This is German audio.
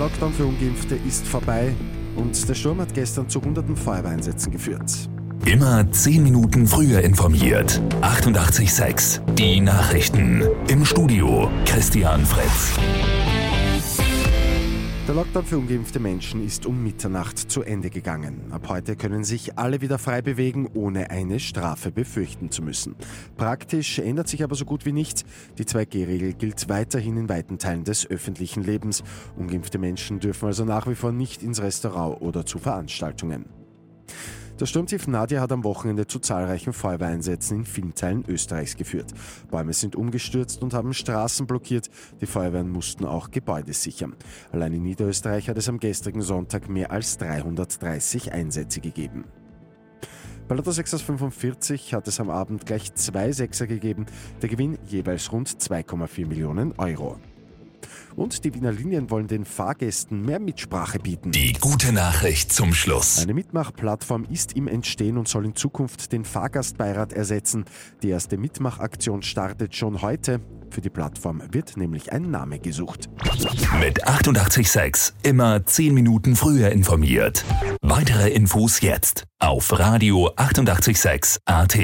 Lockdown für Ungeimpfte ist vorbei und der Sturm hat gestern zu hunderten Feuerwehreinsätzen geführt. Immer 10 Minuten früher informiert. 88.6 Die Nachrichten. Im Studio Christian Fritz. Der Lockdown für ungeimpfte Menschen ist um Mitternacht zu Ende gegangen. Ab heute können sich alle wieder frei bewegen, ohne eine Strafe befürchten zu müssen. Praktisch ändert sich aber so gut wie nichts. Die 2G-Regel gilt weiterhin in weiten Teilen des öffentlichen Lebens. Ungeimpfte Menschen dürfen also nach wie vor nicht ins Restaurant oder zu Veranstaltungen. Das Sturmtief Nadia hat am Wochenende zu zahlreichen Feuerwehreinsätzen in vielen Teilen Österreichs geführt. Bäume sind umgestürzt und haben Straßen blockiert. Die Feuerwehren mussten auch Gebäude sichern. Allein in Niederösterreich hat es am gestrigen Sonntag mehr als 330 Einsätze gegeben. Bei Lotto 6 aus 45 hat es am Abend gleich zwei Sechser gegeben. Der Gewinn jeweils rund 2,4 Millionen Euro. Und die Wiener Linien wollen den Fahrgästen mehr Mitsprache bieten. Die gute Nachricht zum Schluss. Eine Mitmachplattform ist im Entstehen und soll in Zukunft den Fahrgastbeirat ersetzen. Die erste Mitmachaktion startet schon heute. Für die Plattform wird nämlich ein Name gesucht. Mit 886 immer 10 Minuten früher informiert. Weitere Infos jetzt auf Radio 886 AT.